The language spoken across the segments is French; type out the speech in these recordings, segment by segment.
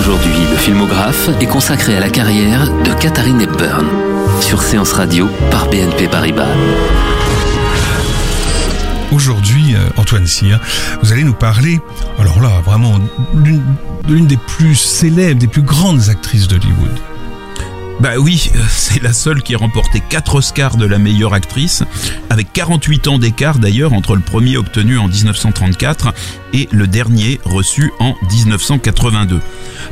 Aujourd'hui, le filmographe est consacré à la carrière de Katharine Hepburn sur Séance Radio par BNP Paribas. Aujourd'hui, euh, Antoine Cyr, vous allez nous parler, alors là, vraiment, de l'une des plus célèbres, des plus grandes actrices d'Hollywood. Bah oui, euh, c'est la seule qui a remporté 4 Oscars de la meilleure actrice, avec 48 ans d'écart d'ailleurs entre le premier obtenu en 1934 et le dernier reçu en 1982.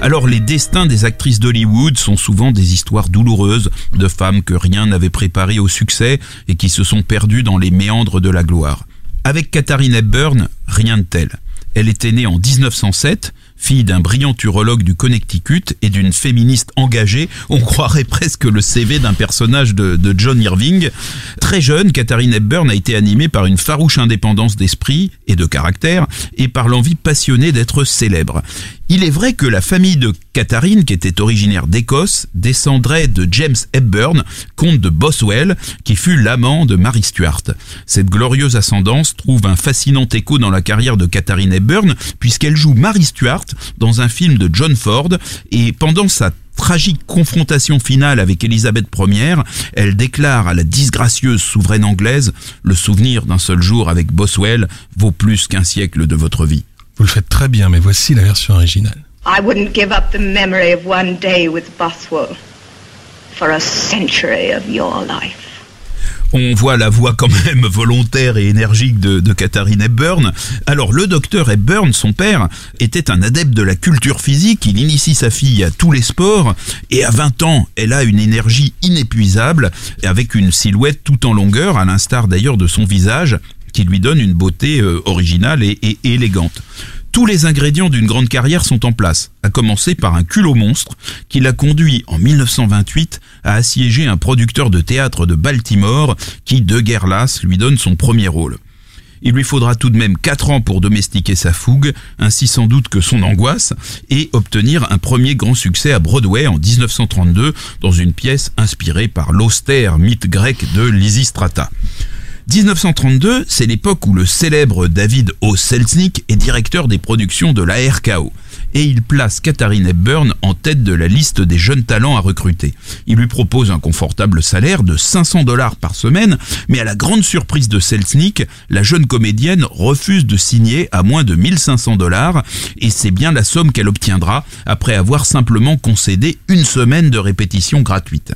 Alors les destins des actrices d'Hollywood sont souvent des histoires douloureuses de femmes que rien n'avait préparées au succès et qui se sont perdues dans les méandres de la gloire. Avec Katharine Hepburn, rien de tel. Elle était née en 1907, fille d'un brillant urologue du Connecticut et d'une féministe engagée. On croirait presque le CV d'un personnage de, John Irving. Très jeune, Katharine Hepburn a été animée par une farouche indépendance d'esprit et de caractère et par l'envie passionnée d'être célèbre. Il est vrai que la famille de Katharine, qui était originaire d'Écosse, descendrait de James Hepburn, comte de Boswell, qui fut l'amant de Mary Stuart. Cette glorieuse ascendance trouve un fascinant écho dans la carrière de Katharine Hepburn, puisqu'elle joue Mary Stuart dans un film de John Ford, et pendant sa tragique confrontation finale avec Élisabeth Ier, elle déclare à la disgracieuse souveraine anglaise Le souvenir d'un seul jour avec Boswell vaut plus qu'un siècle de votre vie. Vous le faites très bien, mais voici la version originale. I wouldn't give up the memory of one day with Bothwell for a century of your life. On voit la voix quand même volontaire et énergique de, de Katharine Hepburn. Alors le docteur Hepburn, son père, était un adepte de la culture physique, il initie sa fille à tous les sports, et à 20 ans, elle a une énergie inépuisable, avec une silhouette tout en longueur, à l'instar d'ailleurs de son visage, qui lui donne une beauté euh, originale et, élégante. Tous les ingrédients d'une grande carrière sont en place, à commencer par un culot monstre qui l'a conduit en 1928 à assiéger un producteur de théâtre de Baltimore qui, de guerre lasse, lui donne son premier rôle. Il lui faudra tout de même 4 ans pour domestiquer sa fougue, ainsi sans doute que son angoisse, et obtenir un premier grand succès à Broadway en 1932 dans une pièce inspirée par l'austère mythe grec de Lysistrata. 1932, c'est l'époque où le célèbre David O. Selznick est directeur des productions de la RKO. Et il place Katharine Hepburn en tête de la liste des jeunes talents à recruter. Il lui propose un confortable salaire de 500 dollars par semaine, mais à la grande surprise de Selznick, la jeune comédienne refuse de signer à moins de 1500 dollars, et c'est bien la somme qu'elle obtiendra après avoir simplement concédé une semaine de répétition gratuite.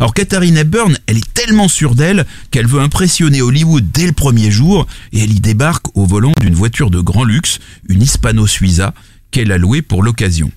Alors Katharine Hepburn, elle est tellement sûre d'elle qu'elle veut impressionner Hollywood dès le premier jour et elle y débarque au volant d'une voiture de grand luxe, une Hispano Suiza, qu'elle a louée pour l'occasion.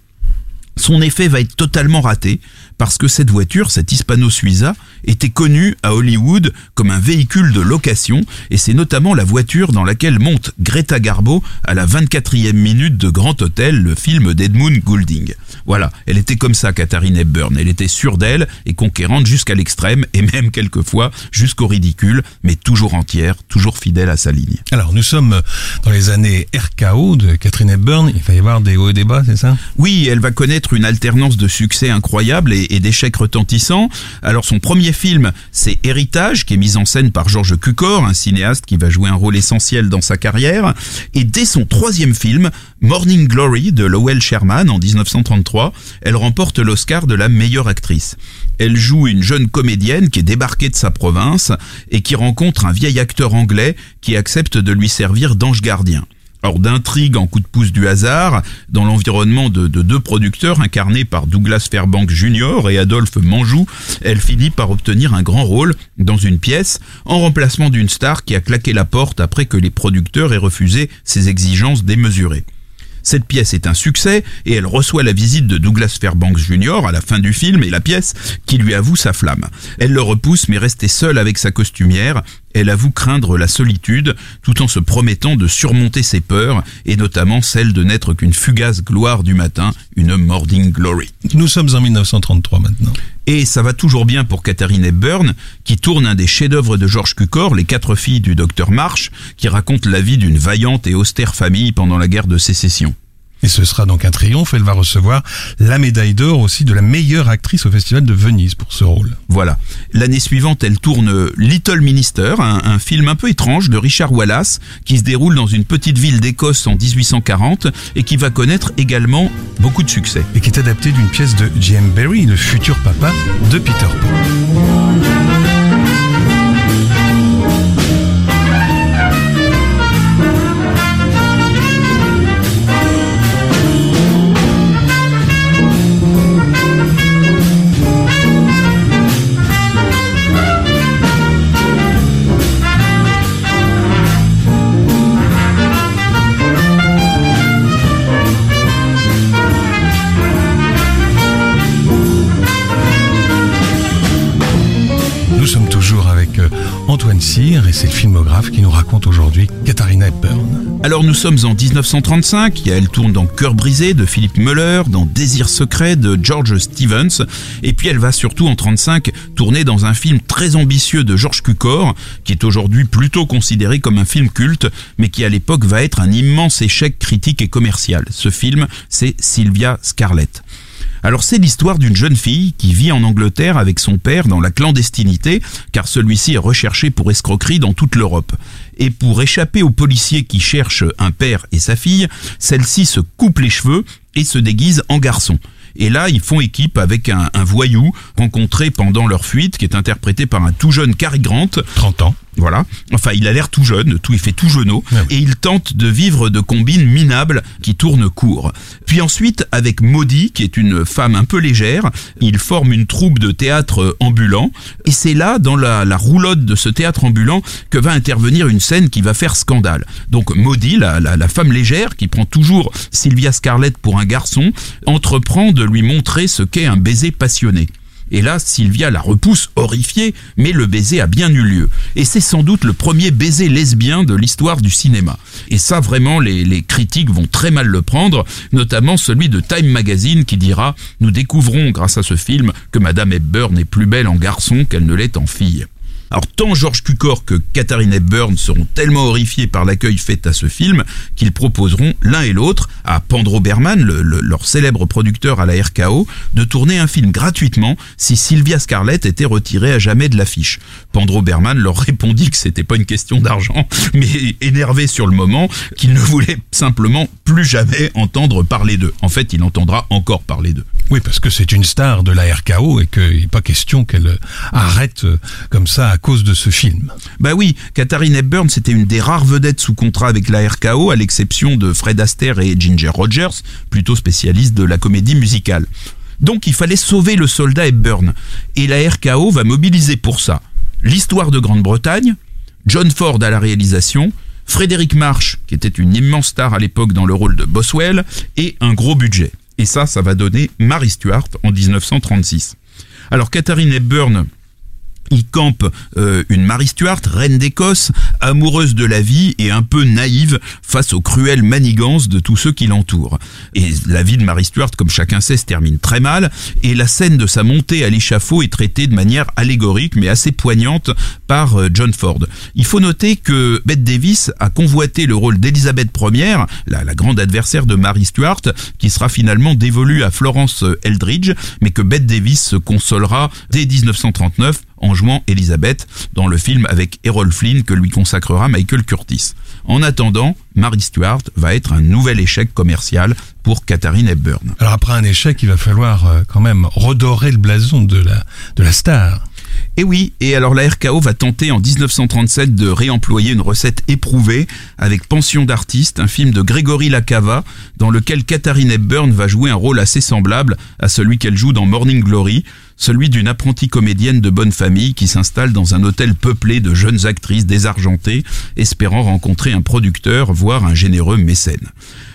Son effet va être totalement raté parce que cette voiture, cette Hispano Suiza, était connue à Hollywood comme un véhicule de location et c'est notamment la voiture dans laquelle monte Greta Garbo à la 24e minute de Grand Hôtel, le film d'Edmund Goulding. Voilà, elle était comme ça, Katharine Hepburn. Elle était sûre d'elle et conquérante jusqu'à l'extrême et même quelquefois jusqu'au ridicule, mais toujours entière, toujours fidèle à sa ligne. Alors, nous sommes dans les années RKO de Katharine Hepburn. Il va y avoir des hauts et des bas, c'est ça? Oui, elle va connaître une alternance de succès incroyable et, et d'échecs retentissants. Alors, son premier film, c'est Héritage, qui est mis en scène par Georges Cukor, un cinéaste qui va jouer un rôle essentiel dans sa carrière. Et dès son troisième film, Morning Glory de Lowell Sherman en 1933, elle remporte l'Oscar de la meilleure actrice. Elle joue une jeune comédienne qui est débarquée de sa province et qui rencontre un vieil acteur anglais qui accepte de lui servir d'ange gardien. Or d'intrigue en coup de pouce du hasard, dans l'environnement de, de, deux producteurs incarnés par Douglas Fairbanks Jr. et Adolphe Manjou, elle finit par obtenir un grand rôle dans une pièce en remplacement d'une star qui a claqué la porte après que les producteurs aient refusé ses exigences démesurées. Cette pièce est un succès et elle reçoit la visite de Douglas Fairbanks Jr. à la fin du film et la pièce qui lui avoue sa flamme. Elle le repousse mais restée seule avec sa costumière elle avoue craindre la solitude tout en se promettant de surmonter ses peurs et notamment celle de n'être qu'une fugace gloire du matin, une morning glory. Nous sommes en 1933 maintenant. Et ça va toujours bien pour Katharine Hepburn, qui tourne un des chefs-d'œuvre de George Cukor, Les quatre filles du docteur Marsh, qui raconte la vie d'une vaillante et austère famille pendant la guerre de sécession. Et ce sera donc un triomphe. Elle va recevoir la médaille d'or aussi de la meilleure actrice au Festival de Venise pour ce rôle. Voilà. L'année suivante, elle tourne Little Minister, un, un, film un peu étrange de Richard Wallace, qui se déroule dans une petite ville d'Écosse en 1840 et qui va connaître également beaucoup de succès. Et qui est adapté d'une pièce de J.M. Barrie, le futur papa de Peter Pan. Et c'est le filmographe qui nous raconte aujourd'hui Katharina Hepburn. Alors nous sommes en 1935, elle tourne dans Cœur brisé de Philippe Muller, dans Désir secret de George Stevens, et puis elle va surtout en 35 tourner dans un film très ambitieux de George Cukor, qui est aujourd'hui plutôt considéré comme un film culte, mais qui à l'époque va être un immense échec critique et commercial. Ce film, c'est Sylvia Scarlett. Alors c'est l'histoire d'une jeune fille qui vit en Angleterre avec son père dans la clandestinité, car celui-ci est recherché pour escroquerie dans toute l'Europe. Et pour échapper aux policiers qui cherchent un père et sa fille, celle-ci se coupe les cheveux et se déguise en garçon. Et là, ils font équipe avec un, un, voyou rencontré pendant leur fuite, qui est interprété par un tout jeune Cary Grant. 30 ans. Voilà. Enfin, il a l'air tout jeune, tout, il fait tout jeuneau. Ah oui. Et il tente de vivre de combines minables qui tournent court. Puis ensuite, avec Maudie, qui est une femme un peu légère, il forme une troupe de théâtre ambulant. Et c'est là, dans la, la roulotte de ce théâtre ambulant, que va intervenir une scène qui va faire scandale. Donc Maudie, la, la, la femme légère, qui prend toujours Sylvia Scarlett pour un garçon, entreprend de lui montrer ce qu'est un baiser passionné. Et là, Sylvia la repousse, horrifiée, mais le baiser a bien eu lieu. Et c'est sans doute le premier baiser lesbien de l'histoire du cinéma. Et ça, vraiment, les, critiques vont très mal le prendre, notamment celui de Time Magazine qui dira « Nous découvrons, grâce à ce film, que Madame Hepburn est plus belle en garçon qu'elle ne l'est en fille ». Alors tant George Cukor que Katharine Hepburn seront tellement horrifiés par l'accueil fait à ce film qu'ils proposeront l'un et l'autre à Pandro Berman, le, le, leur célèbre producteur à la RKO, de tourner un film gratuitement si Sylvia Scarlett était retirée à jamais de l'affiche. Pandro Berman leur répondit que c'était pas une question d'argent, mais énervé sur le moment, qu'il ne voulait simplement plus jamais entendre parler d'eux. En fait, il entendra encore parler d'eux. Oui, parce que c'est une star de la RKO et qu'il n'est pas question qu'elle arrête comme ça cause de ce film. Bah oui, Katharine Hepburn, c'était une des rares vedettes sous contrat avec la RKO, à l'exception de Fred Astaire et Ginger Rogers, plutôt spécialistes de la comédie musicale. Donc il fallait sauver le soldat Hepburn. Et la RKO va mobiliser pour ça l'histoire de Grande-Bretagne, John Ford à la réalisation, Frédéric March, qui était une immense star à l'époque dans le rôle de Boswell, et un gros budget. Et ça, ça va donner Mary Stuart en 1936. Alors Katharine Hepburn, il campe euh, une Marie Stuart, reine d'Écosse, amoureuse de la vie et un peu naïve face aux cruelles manigances de tous ceux qui l'entourent. Et la vie de Marie Stuart, comme chacun sait, se termine très mal, et la scène de sa montée à l'échafaud est traitée de manière allégorique mais assez poignante par euh, John Ford. Il faut noter que Bette Davis a convoité le rôle d'Elisabeth Ier, la, grande adversaire de Marie Stuart, qui sera finalement dévolue à Florence Eldridge, mais que Bette Davis se consolera dès 1939 en jouant Elizabeth dans le film avec Errol Flynn que lui consacrera Michael Curtis. En attendant, Mary Stuart va être un nouvel échec commercial pour Katharine Hepburn. Alors après un échec, il va falloir euh, quand même redorer le blason de la, de la star. Et oui, et alors la RKO va tenter en 1937 de réemployer une recette éprouvée avec Pension d'artiste, un film de Grégory Lacava, dans lequel Katharine Hepburn va jouer un rôle assez semblable à celui qu'elle joue dans Morning Glory, celui d'une apprentie comédienne de bonne famille qui s'installe dans un hôtel peuplé de jeunes actrices désargentées, espérant rencontrer un producteur, voire un généreux mécène.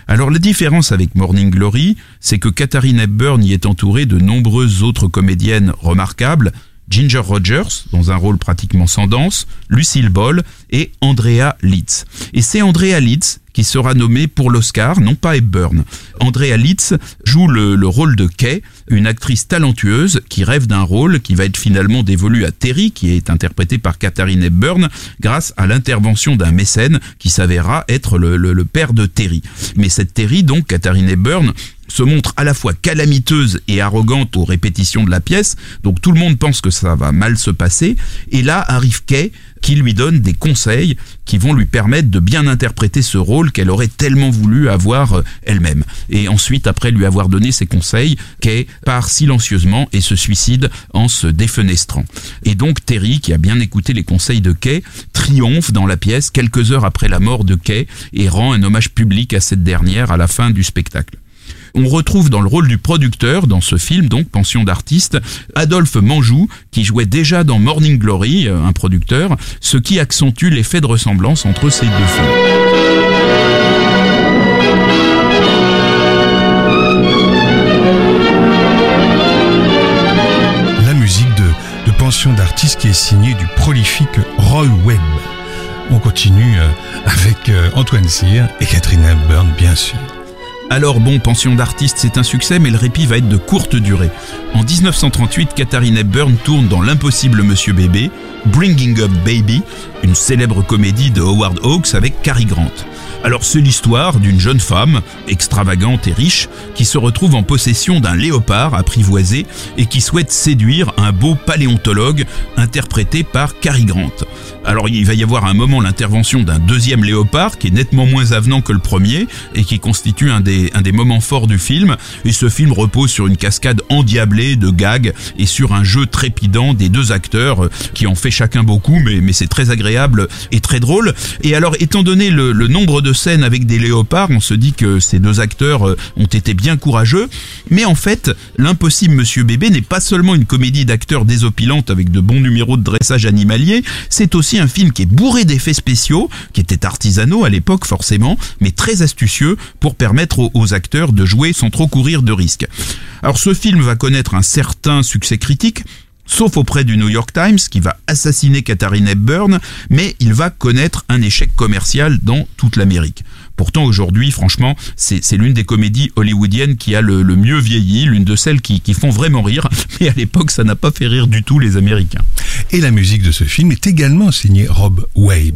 Alors la différence avec Morning Glory, c'est que Katharine Hepburn y est entourée de nombreuses autres comédiennes remarquables, Ginger Rogers, dans un rôle pratiquement sans danse, Lucille Ball et Andrea Litz. Et c'est Andrea Litz qui sera nommée pour l'Oscar, non pas Hepburn. Andrea Litz joue le, le, rôle de Kay, une actrice talentueuse qui rêve d'un rôle qui va être finalement dévolu à Terry, qui est interprété par Katharine Hepburn, grâce à l'intervention d'un mécène qui s'avéra être le, le, le père de Terry. Mais cette Terry, donc Katharine Hepburn, se montre à la fois calamiteuse et arrogante aux répétitions de la pièce, donc tout le monde pense que ça va mal se passer, et là arrive Kay qui lui donne des conseils qui vont lui permettre de bien interpréter ce rôle qu'elle aurait tellement voulu avoir euh, elle-même. Et ensuite, après lui avoir donné ses conseils, Kay part silencieusement et se suicide en se défenestrant. Et donc Terry, qui a bien écouté les conseils de Kay, triomphe dans la pièce quelques heures après la mort de Kay et rend un hommage public à cette dernière à la fin du spectacle. On retrouve dans le rôle du producteur, dans ce film, donc Pension d'artiste, Adolphe Manjou, qui jouait déjà dans Morning Glory, euh, un producteur, ce qui accentue l'effet de ressemblance entre ces deux films. La musique de, Pension d'artiste qui est signée du prolifique Roy Webb. On continue euh, avec euh, Antoine Cyr et Catherine Hepburn, bien sûr. Alors bon, Pension d'artiste, c'est un succès, mais le répit va être de courte durée. En 1938, Katharine Hepburn tourne dans L'impossible Monsieur Bébé, Bringing Up Baby, une célèbre comédie de Howard Hawks avec Cary Grant. Alors c'est l'histoire d'une jeune femme, extravagante et riche, qui se retrouve en possession d'un léopard apprivoisé et qui souhaite séduire un beau paléontologue interprété par Cary Grant. Alors il va y avoir un moment l'intervention d'un deuxième léopard qui est nettement moins avenant que le premier et qui constitue un des, un des moments forts du film. Et ce film repose sur une cascade endiablée de gags et sur un jeu trépidant des deux acteurs qui en fait chacun beaucoup, mais, mais c'est très agréable et très drôle. Et alors étant donné le, nombre de scènes avec des léopards, on se dit que ces deux acteurs ont été bien courageux. Mais en fait, l'impossible Monsieur Bébé n'est pas seulement une comédie d'acteurs désopilante avec de bons numéros de dressage animalier, c'est aussi un film qui est bourré d'effets spéciaux, qui était artisanaux à l'époque forcément, mais très astucieux pour permettre aux, aux acteurs de jouer sans trop courir de risques. Alors ce film va connaître un certain succès critique, sauf auprès du New York Times qui va assassiner Katharine Hepburn, mais il va connaître un échec commercial dans toute l'Amérique. Pourtant aujourd'hui, franchement, c'est l'une des comédies hollywoodiennes qui a le, mieux vieilli, l'une de celles qui, qui, font vraiment rire, mais à l'époque ça n'a pas fait rire du tout les Américains. Et la musique de ce film est également signée Rob Wade.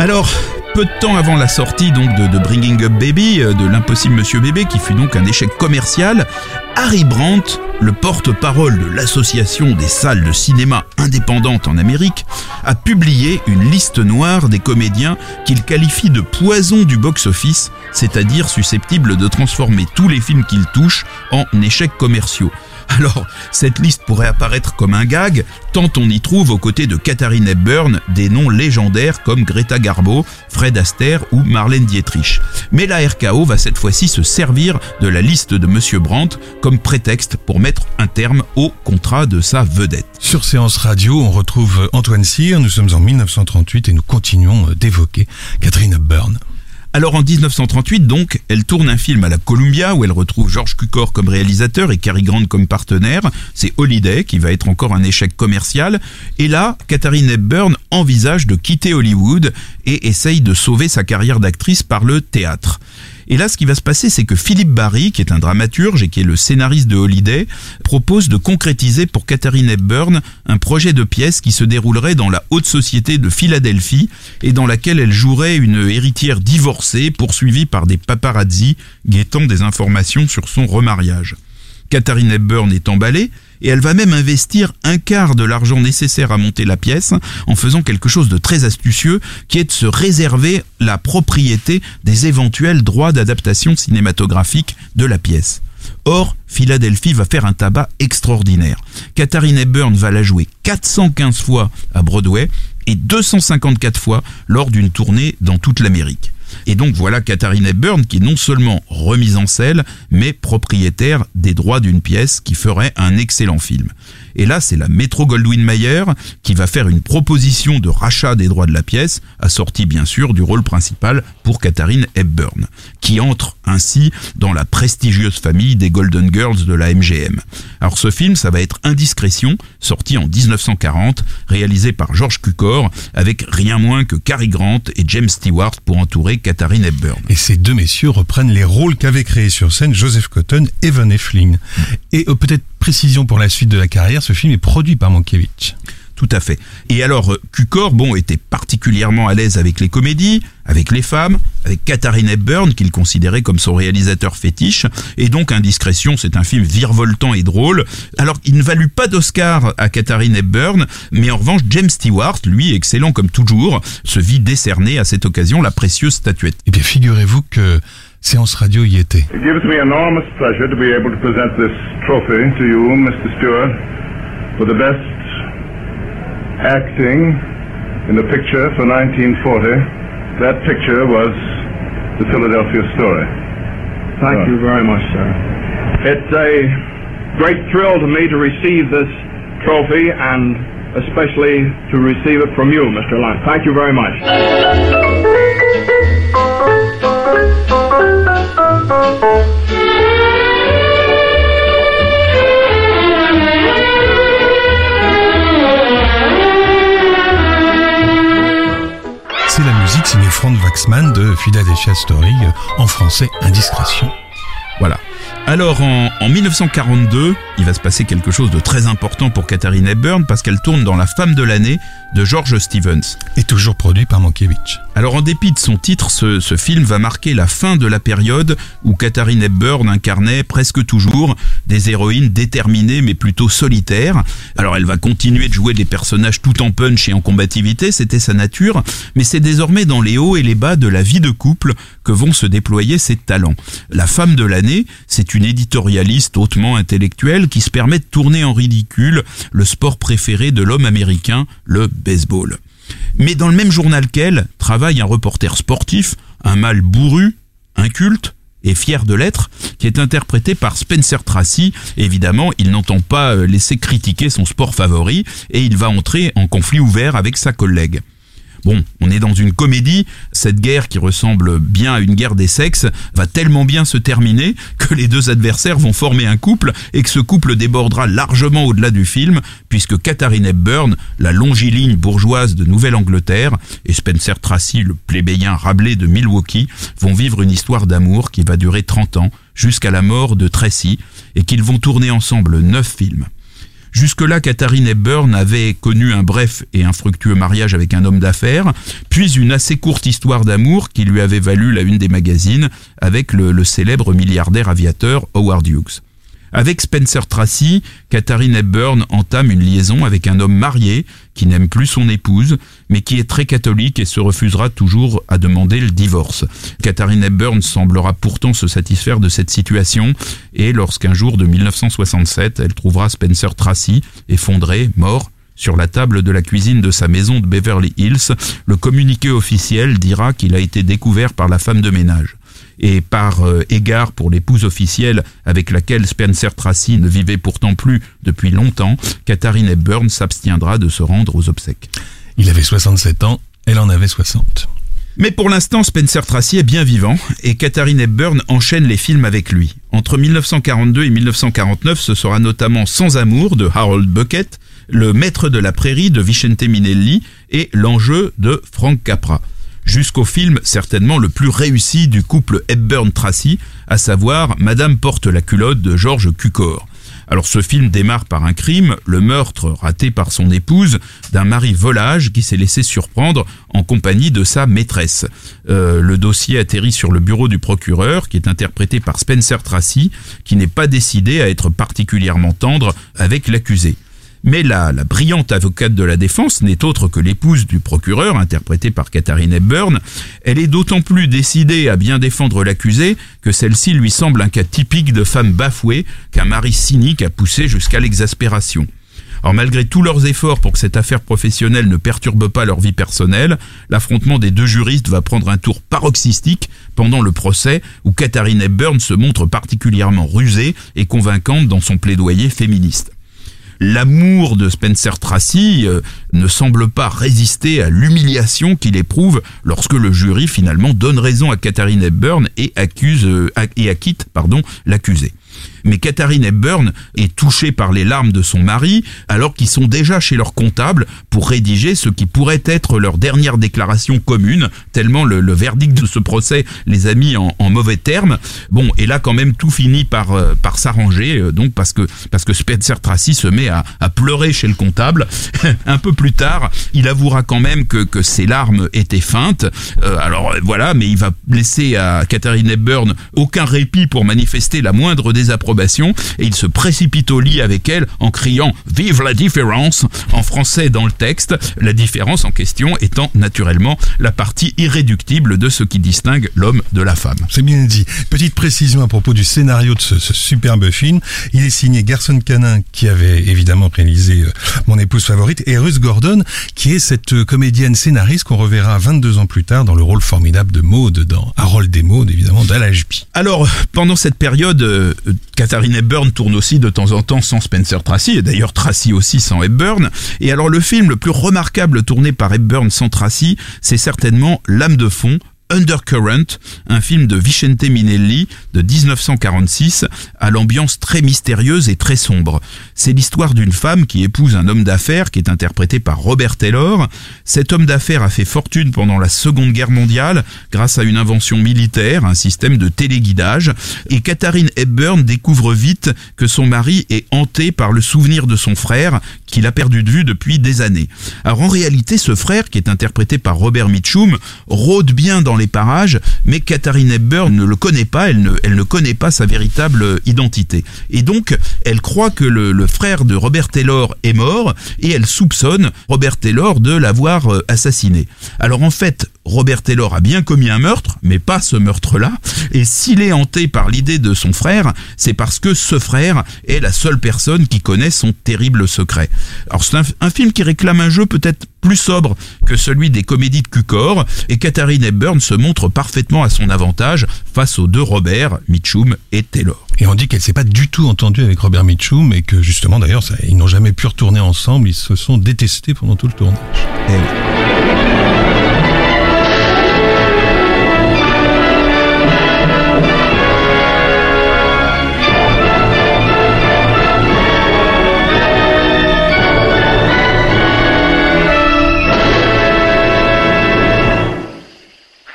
Alors, peu de temps avant la sortie donc de, Bringing Up Baby, euh, de l'impossible Monsieur Bébé, qui fut donc un échec commercial, Harry Brandt, le porte-parole de l'association des salles de cinéma indépendantes en Amérique, a publié une liste noire des comédiens qu'il qualifie de poison du box-office, c'est-à-dire susceptible de transformer tous les films qu'il touche en échecs commerciaux. Alors, cette liste pourrait apparaître comme un gag, tant on y trouve aux côtés de Katharine Hepburn des noms légendaires comme Greta Garbo, Fred Astaire ou Marlène Dietrich. Mais la RKO va cette fois-ci se servir de la liste de Monsieur Brandt comme prétexte pour mettre un terme au contrat de sa vedette. Sur Séance Radio, on retrouve Antoine Cyr, nous sommes en 1938 et nous continuons d'évoquer Catherine Hepburn. Alors en 1938, donc, elle tourne un film à la Columbia où elle retrouve George Cukor comme réalisateur et Cary Grant comme partenaire. C'est Holiday qui va être encore un échec commercial. Et là, Katharine Hepburn envisage de quitter Hollywood et essaye de sauver sa carrière d'actrice par le théâtre. Et là, ce qui va se passer, c'est que Philippe Barry, qui est un dramaturge et qui est le scénariste de Holiday, propose de concrétiser pour Katharine Hepburn un projet de pièce qui se déroulerait dans la haute société de Philadelphie et dans laquelle elle jouerait une héritière divorcée poursuivie par des paparazzi guettant des informations sur son remariage. Katharine Hepburn est emballée et elle va même investir un quart de l'argent nécessaire à monter la pièce en faisant quelque chose de très astucieux qui est de se réserver la propriété des éventuels droits d'adaptation cinématographique de la pièce. Or, Philadelphie va faire un tabac extraordinaire. Katharine Hepburn va la jouer 415 fois à Broadway et 254 fois lors d'une tournée dans toute l'Amérique. Et donc voilà Katharine Hepburn qui est non seulement remise en selle, mais propriétaire des droits d'une pièce qui ferait un excellent film. Et là, c'est la Metro Goldwyn Mayer qui va faire une proposition de rachat des droits de la pièce, assortie bien sûr du rôle principal pour Katharine Hepburn, qui entre ainsi dans la prestigieuse famille des Golden Girls de la MGM. Alors ce film, ça va être Indiscrétion, sorti en 1940, réalisé par George Cukor, avec rien moins que Cary Grant et James Stewart pour entourer Katharine Hepburn. Et ces deux messieurs reprennent les rôles qu'avaient créés sur scène Joseph Cotton et Van Effling. Et euh, peut-être précision pour la suite de la carrière, ce film est produit par Mankiewicz. Tout à fait. Et alors, Cukor, bon, était particulièrement à l'aise avec les comédies, avec les femmes, avec Katharine Hepburn, qu'il considérait comme son réalisateur fétiche. Et donc, Indiscrétion, c'est un film virevoltant et drôle. Alors, il ne valut pas d'Oscar à Katharine Hepburn, mais en revanche, James Stewart, lui, excellent comme toujours, se vit décerner à cette occasion la précieuse statuette. Et bien, figurez-vous que Séance Radio y était. It gives me enormous pleasure to be able to present this trophy to you, Mr. Stewart, for the best acting in a picture for 1940. That picture was The Philadelphia Story. Thank you very much, sir. It's a great thrill to me to receive this trophy and especially to receive it from you, Mr. Lang. Thank you very much. Frank Waxman de Philadelphia Story, en français Indiscrétion. Voilà. Alors en, en, 1942, il va se passer quelque chose de très important pour Katharine Hepburn parce qu'elle tourne dans La femme de l'année de George Stevens. Et toujours produit par Mankiewicz. Alors en dépit de son titre, ce, ce, film va marquer la fin de la période où Katharine Hepburn incarnait presque toujours des héroïnes déterminées mais plutôt solitaires. Alors elle va continuer de jouer des personnages tout en punch et en combativité, c'était sa nature, mais c'est désormais dans les hauts et les bas de la vie de couple que vont se déployer ses talents. La femme de l'année, c'est une éditorialiste hautement intellectuelle qui se permet de tourner en ridicule le sport préféré de l'homme américain, le baseball. Mais dans le même journal qu'elle, travaille un reporter sportif, un mâle bourru, inculte, et fier de l'être, qui est interprété par Spencer Tracy. Évidemment, il n'entend pas laisser critiquer son sport favori et il va entrer en conflit ouvert avec sa collègue. Bon, on est dans une comédie, cette guerre qui ressemble bien à une guerre des sexes va tellement bien se terminer que les deux adversaires vont former un couple et que ce couple débordera largement au-delà du film puisque Katharine Hepburn, la longiligne bourgeoise de Nouvelle-Angleterre, et Spencer Tracy, le plébéien Rabelais de Milwaukee, vont vivre une histoire d'amour qui va durer 30 ans jusqu'à la mort de Tracy et qu'ils vont tourner ensemble 9 films. Jusque-là, Katharine Hepburn avait connu un bref et infructueux mariage avec un homme d'affaires, puis une assez courte histoire d'amour qui lui avait valu la une des magazines avec le, le célèbre milliardaire aviateur Howard Hughes. Avec Spencer Tracy, Katharine Hepburn entame une liaison avec un homme marié qui n'aime plus son épouse, mais qui est très catholique et se refusera toujours à demander le divorce. Katharine Hepburn semblera pourtant se satisfaire de cette situation, et lorsqu'un jour de 1967, elle trouvera Spencer Tracy effondré, mort, sur la table de la cuisine de sa maison de Beverly Hills, le communiqué officiel dira qu'il a été découvert par la femme de ménage et par euh, égard pour l'épouse officielle avec laquelle Spencer Tracy ne vivait pourtant plus depuis longtemps, Katharine Hepburn s'abstiendra de se rendre aux obsèques. Il avait 67 ans, elle en avait 60. Mais pour l'instant, Spencer Tracy est bien vivant et Katharine Hepburn enchaîne les films avec lui. Entre 1942 et 1949, ce sera notamment Sans amour de Harold Bucket, Le maître de la prairie de Vicente Minelli et L'enjeu de Frank Capra jusqu'au film certainement le plus réussi du couple Hepburn-Tracy, à savoir Madame porte la culotte de George Cukor. Alors ce film démarre par un crime, le meurtre raté par son épouse d'un mari volage qui s'est laissé surprendre en compagnie de sa maîtresse. Euh, le dossier atterrit sur le bureau du procureur qui est interprété par Spencer Tracy qui n'est pas décidé à être particulièrement tendre avec l'accusé. Mais la, la, brillante avocate de la défense n'est autre que l'épouse du procureur, interprétée par Katharine Hepburn. Elle est d'autant plus décidée à bien défendre l'accusé que celle-ci lui semble un cas typique de femme bafouée qu'un mari cynique a poussé jusqu'à l'exaspération. Alors malgré tous leurs efforts pour que cette affaire professionnelle ne perturbe pas leur vie personnelle, l'affrontement des deux juristes va prendre un tour paroxystique pendant le procès où Katharine Hepburn se montre particulièrement rusée et convaincante dans son plaidoyer féministe l'amour de Spencer Tracy euh, ne semble pas résister à l'humiliation qu'il éprouve lorsque le jury finalement donne raison à Katharine Hepburn et accuse euh, et acquitte pardon l'accusé. Mais Katharine Hepburn est touchée par les larmes de son mari alors qu'ils sont déjà chez leur comptable pour rédiger ce qui pourrait être leur dernière déclaration commune, tellement le, verdict de ce procès les a mis en, mauvais termes. Bon, et là quand même tout finit par, euh, s'arranger, euh, donc parce que, parce Spencer Tracy se met à, à pleurer chez le comptable. Un peu plus tard, il avouera quand même que, que ses larmes étaient feintes. Euh, alors voilà, mais il va laisser à Katharine Hepburn aucun répit pour manifester la moindre désapprobation et il se précipite au lit avec elle en criant Vive la différence en français dans le texte, la différence en question étant naturellement la partie irréductible de ce qui distingue l'homme de la femme. C'est bien dit. Petite précision à propos du scénario de ce, superbe film. Il est signé Garson Canin qui avait évidemment réalisé euh, Mon épouse favorite et Ruth Gordon qui est cette euh, comédienne scénariste qu'on reverra 22 ans plus tard dans le rôle formidable de Maud dans Harold et Maud évidemment d'Alajpi. Alors pendant cette période euh, Katharine Hepburn tourne aussi de temps en temps sans Spencer Tracy, et d'ailleurs Tracy aussi sans Hepburn. Et alors le film le plus remarquable tourné par Hepburn sans Tracy, c'est certainement L'âme de fond Undercurrent, un film de Vicente Minelli de 1946 à l'ambiance très mystérieuse et très sombre. C'est l'histoire d'une femme qui épouse un homme d'affaires qui est interprété par Robert Taylor. Cet homme d'affaires a fait fortune pendant la Seconde Guerre mondiale grâce à une invention militaire, un système de téléguidage, et Katharine Hepburn découvre vite que son mari est hanté par le souvenir de son frère qu'il a perdu de vue depuis des années. Alors en réalité, ce frère, qui est interprété par Robert Mitchum, rôde bien dans les parages, mais Katharine Hepburn ne le connaît pas, elle ne, connaît pas sa véritable identité. Et donc, elle croit que le, le frère de Robert Taylor est mort, et elle soupçonne Robert Taylor de l'avoir euh, assassiné. Alors en fait, Robert Taylor a bien commis un meurtre, mais pas ce meurtre-là, et s'il est hanté par l'idée de son frère, c'est parce que ce frère est la seule personne qui connaît son terrible secret. Alors c'est un, film qui réclame un jeu peut-être plus sobre que celui des comédies de Cucor, et Katharine Hepburn se montre parfaitement à son avantage face aux deux Robert, Mitchum et Taylor. Et on dit qu'elle s'est pas du tout entendue avec Robert Mitchum, et que justement d'ailleurs ils n'ont jamais pu retourner ensemble, ils se sont détestés pendant tout le tournage. Eh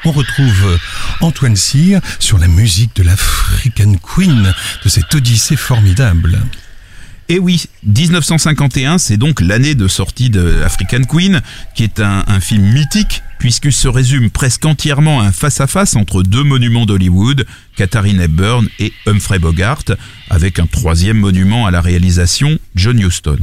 on retrouve euh, Antoine Cyr sur la musique de l'African Queen, de cette odyssée formidable. Et oui, 1951, c'est donc l'année de sortie de African Queen, qui est un, film mythique, puisqu'il se résume presque entièrement à un face-à-face entre deux monuments d'Hollywood, Katharine Hepburn et Humphrey Bogart, avec un troisième monument à la réalisation, John Huston.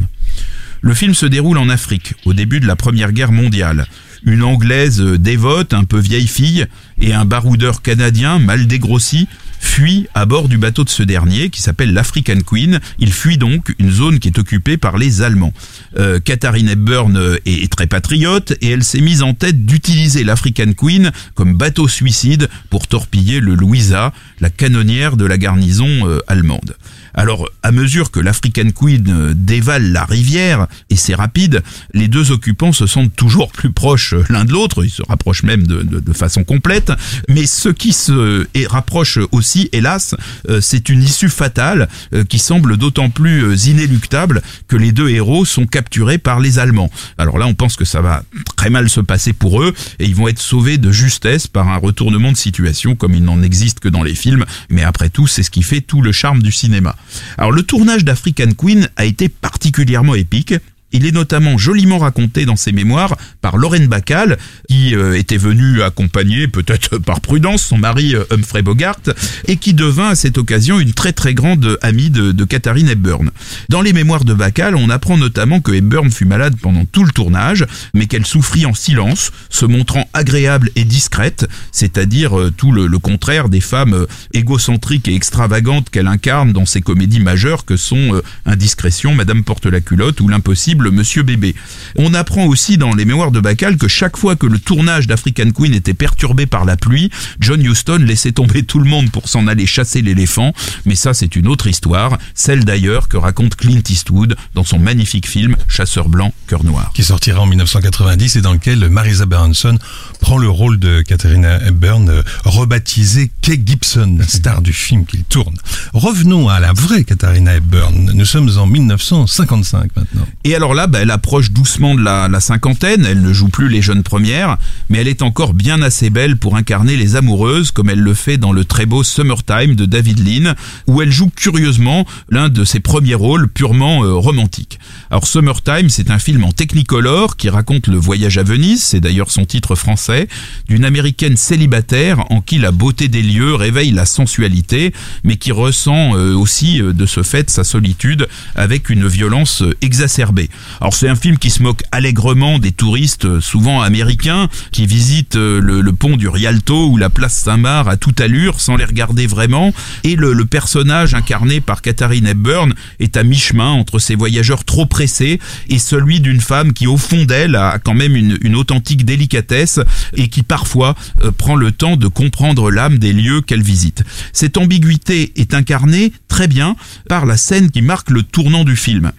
Le film se déroule en Afrique, au début de la Première Guerre mondiale une Anglaise dévote, un peu vieille fille, et un baroudeur canadien mal dégrossi fuient à bord du bateau de ce dernier qui s'appelle l'African Queen. Il fuit donc une zone qui est occupée par les Allemands. Euh, Katharine Hepburn euh, est, très patriote et elle s'est mise en tête d'utiliser l'African Queen comme bateau suicide pour torpiller le Louisa, la canonnière de la garnison euh, allemande. Alors, à mesure que l'African Queen euh, dévale la rivière, et c'est rapide, les deux occupants se sentent toujours plus proches l'un de l'autre, ils se rapprochent même de, façon complète, mais ce qui se rapproche aussi, hélas, euh, c'est une issue fatale euh, qui semble d'autant plus inéluctable que les deux héros sont capturés par les Allemands. Alors là, on pense que ça va très mal se passer pour eux, et ils vont être sauvés de justesse par un retournement de situation comme il n'en existe que dans les films, mais après tout, c'est ce qui fait tout le charme du cinéma. Alors le tournage d'African Queen a été particulièrement épique. Il est notamment joliment raconté dans ses mémoires par Lorraine Bacall, qui euh, était venue accompagner, peut-être par prudence, son mari euh, Humphrey Bogart, et qui devint à cette occasion une très très grande amie de, de Katharine Hepburn. Dans les mémoires de Bacall, on apprend notamment que Hepburn fut malade pendant tout le tournage, mais qu'elle souffrit en silence, se montrant agréable et discrète, c'est-à-dire euh, tout le, contraire des femmes égocentriques et extravagantes qu'elle incarne dans ses comédies majeures que sont Indiscrétion, Madame porte la culotte ou L'impossible Monsieur Bébé. On apprend aussi dans les mémoires de Bacall que chaque fois que le tournage d'African Queen était perturbé par la pluie, John Huston laissait tomber tout le monde pour s'en aller chasser l'éléphant, mais ça c'est une autre histoire, celle d'ailleurs que raconte Clint Eastwood dans son magnifique film Chasseur blanc, cœur noir. Qui sortira en 1990 et dans lequel Marisa Berenson prend le rôle de Katharina Hepburn, euh, rebaptisée Kay Gibson, star du film qu'il tourne. Revenons à la vraie Katharina Hepburn. Nous sommes en 1955 maintenant. Et alors là, bah, elle approche doucement de la, la, cinquantaine, elle ne joue plus les jeunes premières, mais elle est encore bien assez belle pour incarner les amoureuses, comme elle le fait dans le très beau Summertime de David Lean, où elle joue curieusement l'un de ses premiers rôles purement euh, romantiques. Alors Summertime, c'est un film en technicolor qui raconte le voyage à Venise, c'est d'ailleurs son titre français, d'une américaine célibataire en qui la beauté des lieux réveille la sensualité, mais qui ressent euh, aussi euh, de ce fait sa solitude avec une violence exacerbée. Alors c'est un film qui se moque allègrement des touristes, souvent américains, qui visitent le, le pont du Rialto ou la place Saint-Marc à toute allure sans les regarder vraiment, et le, personnage incarné par Katharine Hepburn est à mi-chemin entre ces voyageurs trop pressés et celui d'une femme qui au fond d'elle a quand même une, une, authentique délicatesse et qui parfois euh, prend le temps de comprendre l'âme des lieux qu'elle visite. Cette ambiguïté est incarnée très bien par la scène qui marque le tournant du film.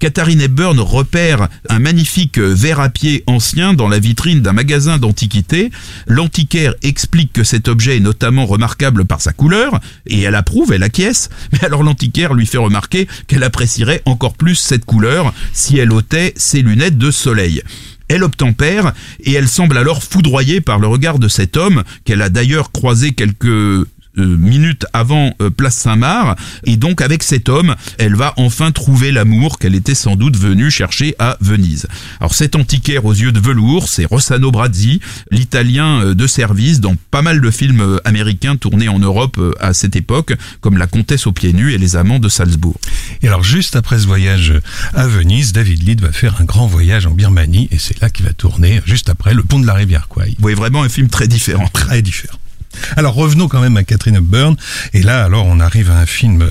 Katharine Hepburn repère un magnifique verre à pied ancien dans la vitrine d'un magasin d'antiquités. L'antiquaire explique que cet objet est notamment remarquable par sa couleur, et elle approuve, elle acquiesce, mais alors l'antiquaire lui fait remarquer qu'elle apprécierait encore plus cette couleur si elle ôtait ses lunettes de soleil. Elle obtempère et elle semble alors foudroyée par le regard de cet homme qu'elle a d'ailleurs croisé quelques euh, minutes avant euh, Place Saint-Marc. Et donc avec cet homme, elle va enfin trouver l'amour qu'elle était sans doute venue chercher à Venise. Alors cet antiquaire aux yeux de velours, c'est Rossano Brazzi, l'italien euh, de service dans pas mal de films américains tournés en Europe à cette époque, comme La Comtesse aux pieds nus et Les Amants de Salzbourg. Et alors juste après ce voyage à Venise, David Lead va faire un grand voyage en Birmanie et c'est là qu'il va tourner juste après Le Pont de la Rivière Kwai. Vous voyez vraiment un film très différent. Très différent. Alors revenons quand même à Catherine Hepburn. Et là, alors, on arrive à un film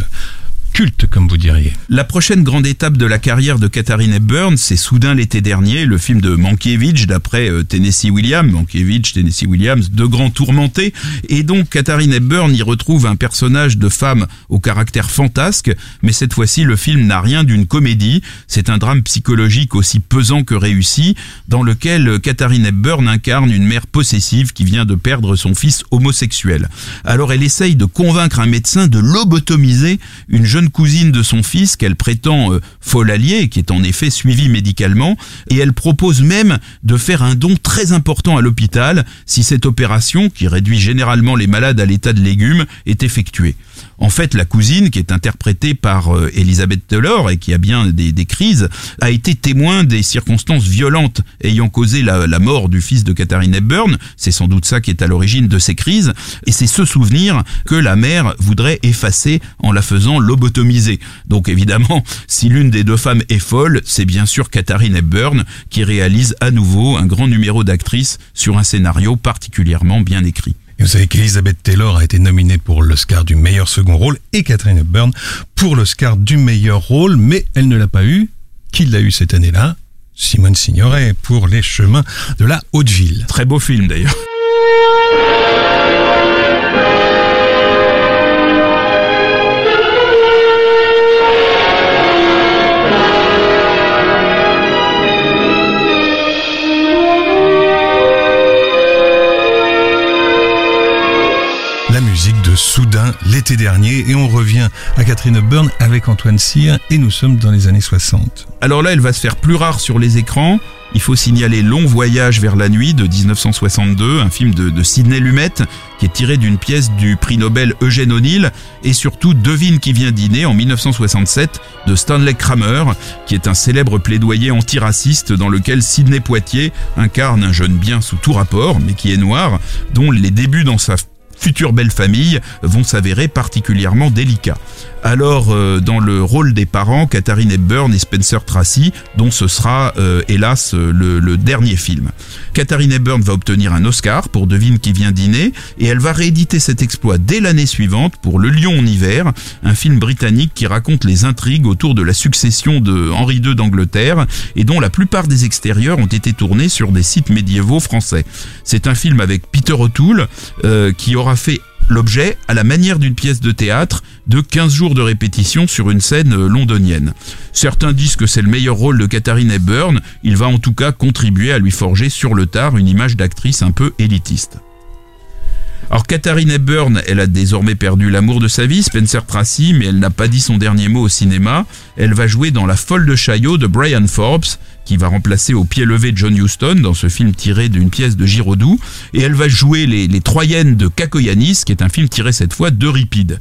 La prochaine grande étape de la carrière de Katharine Hepburn, c'est soudain l'été dernier, le film de Mankiewicz, d'après euh, Tennessee Williams. Mankiewicz, Tennessee Williams, deux grands tourmentés. Et donc, Katharine Hepburn y retrouve un personnage de femme au caractère fantasque, mais cette fois-ci, le film n'a rien d'une comédie. C'est un drame psychologique aussi pesant que réussi, dans lequel Katharine Hepburn incarne une mère possessive qui vient de perdre son fils homosexuel. Alors, elle essaye de convaincre un médecin de lobotomiser une jeune cousine de son fils qu'elle prétend euh, folle alliée, qui est en effet suivie médicalement, et elle propose même de faire un don très important à l'hôpital si cette opération, qui réduit généralement les malades à l'état de légumes, est effectuée. En fait, la cousine, qui est interprétée par euh, Elisabeth Taylor et qui a bien des, crises, a été témoin des circonstances violentes ayant causé la, la mort du fils de Katharine Hepburn. C'est sans doute ça qui est à l'origine de ces crises. Et c'est ce souvenir que la mère voudrait effacer en la faisant lobotomiser. Donc évidemment, si l'une des deux femmes est folle, c'est bien sûr Katharine Hepburn qui réalise à nouveau un grand numéro d'actrice sur un scénario particulièrement bien écrit. Et vous savez qu'Elizabeth Taylor a été nominée pour l'Oscar du meilleur second rôle et Catherine Hepburn pour l'Oscar du meilleur rôle, mais elle ne l'a pas eu. Qui l'a eu cette année-là? Simone Signoret pour Les chemins de la Haute-Ville. Très beau film d'ailleurs. L'été dernier. Et on revient à Catherine Hepburn avec Antoine Cyr. Et nous sommes dans les années 60. Alors là, elle va se faire plus rare sur les écrans. Il faut signaler Long Voyage vers la nuit de 1962, un film de, de Sidney Lumet qui est tiré d'une pièce du prix Nobel Eugène O'Neill. Et surtout Devine qui vient dîner en 1967 de Stanley Kramer qui est un célèbre plaidoyer antiraciste dans lequel Sidney Poitier incarne un jeune bien sous tout rapport mais qui est noir dont les débuts dans sa future belle famille vont s'avérer particulièrement délicats. Alors, euh, dans le rôle des parents, Katharine Hepburn et Spencer Tracy, dont ce sera, euh, hélas, le, le, dernier film. Katharine Hepburn va obtenir un Oscar pour Devine qui vient dîner, et elle va rééditer cet exploit dès l'année suivante pour Le Lion en hiver, un film britannique qui raconte les intrigues autour de la succession de Henri II d'Angleterre, et dont la plupart des extérieurs ont été tournés sur des sites médiévaux français. C'est un film avec Peter O'Toole, euh, qui aura fait l'objet, à la manière d'une pièce de théâtre, de 15 jours de répétition sur une scène euh, londonienne. Certains disent que c'est le meilleur rôle de Katharine Hepburn, il va en tout cas contribuer à lui forger sur le tard une image d'actrice un peu élitiste. Alors Katharine Hepburn, elle a désormais perdu l'amour de sa vie, Spencer Tracy, mais elle n'a pas dit son dernier mot au cinéma. Elle va jouer dans La folle de Chaillot de Brian Forbes, qui va remplacer au pied levé John Huston dans ce film tiré d'une pièce de Giraudoux. Et elle va jouer les, Troyennes de Kakoyanis, qui est un film tiré cette fois d'Euripide.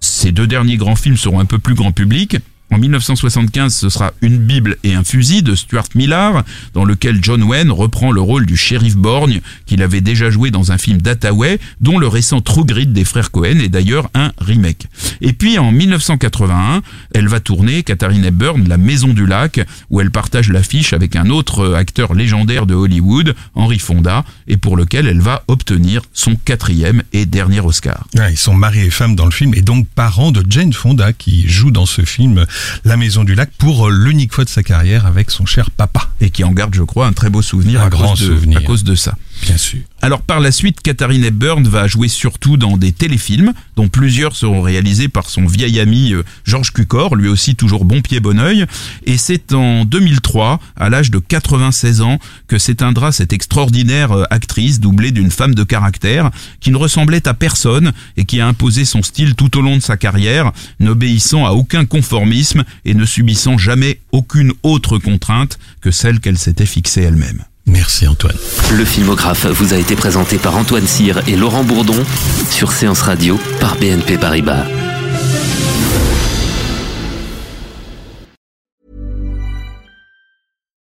Ces deux derniers grands films seront un peu plus grand public. En 1975, ce sera Une Bible et un fusil de Stuart Millar, dans lequel John Wayne reprend le rôle du shérif Borgne, qu'il avait déjà joué dans un film d'Attaway, dont le récent True Grit des frères Cohen est d'ailleurs un remake. Et puis en 1981, elle va tourner Katharine Hepburn, La Maison du Lac, où elle partage l'affiche avec un autre acteur légendaire de Hollywood, Henry Fonda, et pour lequel elle va obtenir son quatrième et dernier Oscar. ils sont mari et femme dans le film, et donc parents de Jane Fonda, qui joue dans ce film la Maison du Lac pour euh, l'unique fois de sa carrière avec son cher papa. Et qui en garde, je crois, un très beau souvenir, un à, grand cause de, souvenir. à cause de ça. Bien sûr. Alors par la suite, Katharine Hepburn va jouer surtout dans des téléfilms, dont plusieurs seront réalisés par son vieil ami euh, Georges Cucor, lui aussi toujours bon pied bon oeil. Et c'est en 2003, à l'âge de 96 ans, que s'éteindra cette extraordinaire euh, actrice doublée d'une femme de caractère qui ne ressemblait à personne et qui a imposé son style tout au long de sa carrière, n'obéissant à aucun conformisme et ne subissant jamais aucune autre contrainte que celle qu'elle s'était fixée elle-même. Merci Antoine. Le filmographe vous a été présenté par Antoine Cyr et Laurent Bourdon sur Séance Radio par BNP Paribas.